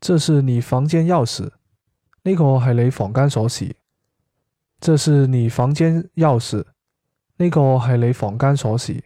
这是你房间钥匙。呢个系你房间锁匙。这是你房间钥匙。呢个系你房间锁匙。